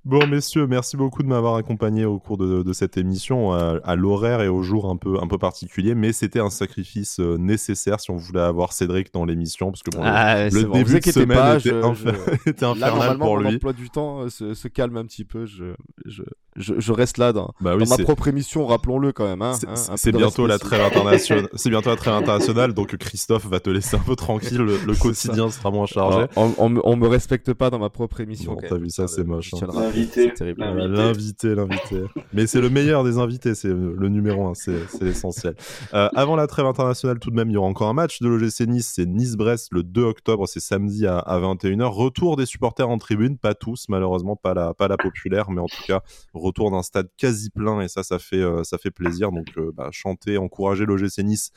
Bon, messieurs, merci beaucoup de m'avoir accompagné au cours de, cette émission à, l'horaire et au jour un peu, un peu particulier, mais c'était un sacrifice euh, nécessaire si on voulait avoir Cédric dans l'émission, parce que bon, ah, le, début de semaine pas, était, (laughs) infernal pour lui. L'emploi du temps euh, se, calme un petit peu, je, je, je, reste là dans, bah ma propre émission, rappelons-le quand même. Hein, c'est hein, bientôt la trêve internationale. (laughs) c'est bientôt la trêve internationale, donc Christophe va te laisser un peu tranquille. Le, quotidien sera moins chargé. on, me respecte pas dans ma propre émission. T'as vu ça, c'est moche. Hein. L'invité. L'invité, l'invité. Mais c'est le meilleur des invités, c'est le numéro un, c'est l'essentiel. Euh, avant la trêve internationale, tout de même, il y aura encore un match de l'OGC Nice, c'est Nice-Brest le 2 octobre, c'est samedi à, 21h. Retour des supporters en tribune, pas tous, malheureusement, pas la, pas la populaire, mais en tout cas, retour d'un stade quasi plein et ça, ça fait, euh, ça fait plaisir. Donc, euh, bah, chanter, encourager l'OGC Nice.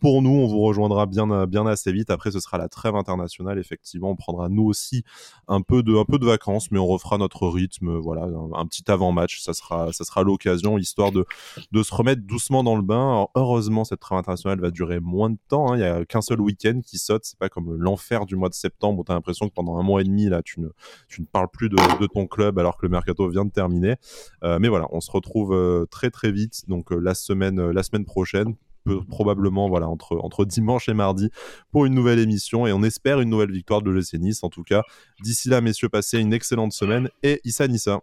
pour nous, on vous rejoindra bien, bien assez vite. Après, ce sera la trêve internationale. Effectivement, on prendra nous aussi un peu de, un peu de vacances, mais on refera notre rythme. Voilà, un, petit avant-match, ça sera, ça sera l'occasion, histoire de, de se remettre doucement dans le bain. heureusement, cette trêve internationale va durer moins de temps. Hein. Il n'y a qu'un seul week-end qui saute. C'est pas comme l'enfer du mois de septembre où tu l'impression que pendant un mois et demi, là, tu ne, tu ne parles plus de ton club alors que le mercato vient de terminer. Euh, mais voilà, on se retrouve euh, très très vite. Donc euh, la semaine, la semaine prochaine probablement voilà entre dimanche et mardi pour une nouvelle émission et on espère une nouvelle victoire de l'OGC Nice en tout cas d'ici là messieurs passez une excellente semaine et Issa Nissa